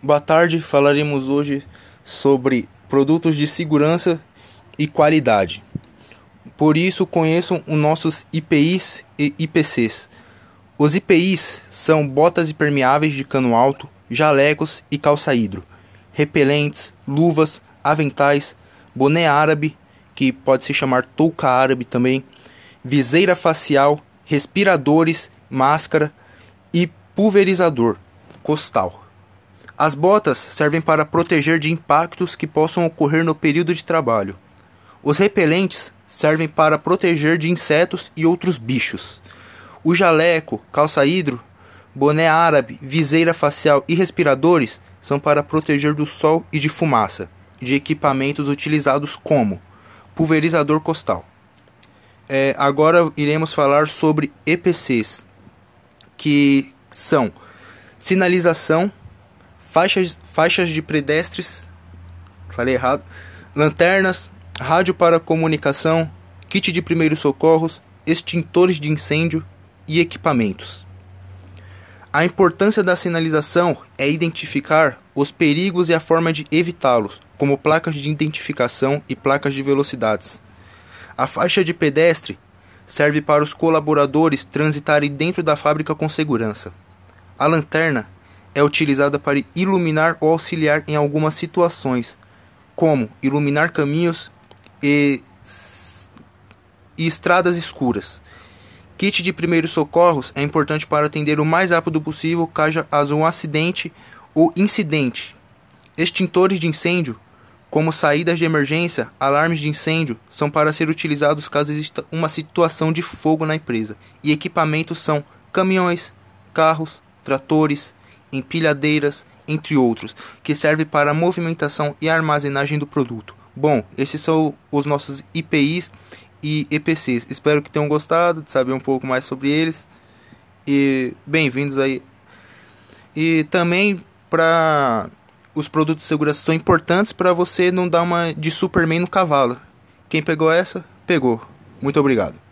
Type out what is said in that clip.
Boa tarde, falaremos hoje sobre produtos de segurança e qualidade. Por isso, conheçam os nossos IPIs e IPCs. Os IPIs são botas impermeáveis de cano alto, jalecos e calça hidro, repelentes, luvas, aventais, boné árabe, que pode se chamar touca árabe também, viseira facial, respiradores, máscara e pulverizador costal. As botas servem para proteger de impactos que possam ocorrer no período de trabalho. Os repelentes servem para proteger de insetos e outros bichos. O jaleco, calça hidro, boné árabe, viseira facial e respiradores são para proteger do sol e de fumaça, de equipamentos utilizados como pulverizador costal. É, agora iremos falar sobre EPCs, que são sinalização, faixas, faixas de pedestres, falei errado, lanternas, rádio para comunicação, kit de primeiros socorros, extintores de incêndio e equipamentos. A importância da sinalização é identificar os perigos e a forma de evitá-los, como placas de identificação e placas de velocidades. A faixa de pedestre serve para os colaboradores transitarem dentro da fábrica com segurança. A lanterna é utilizada para iluminar ou auxiliar em algumas situações, como iluminar caminhos e, e estradas escuras. Kit de primeiros socorros é importante para atender o mais rápido possível caso haja um acidente ou incidente. Extintores de incêndio, como saídas de emergência, alarmes de incêndio, são para ser utilizados caso exista uma situação de fogo na empresa. E equipamentos são caminhões, carros, tratores, empilhadeiras, entre outros, que servem para a movimentação e armazenagem do produto. Bom, esses são os nossos IPIs e EPCs. Espero que tenham gostado de saber um pouco mais sobre eles. E bem-vindos aí. E também para os produtos de segurança são importantes para você não dar uma de Superman no cavalo. Quem pegou essa, pegou. Muito obrigado.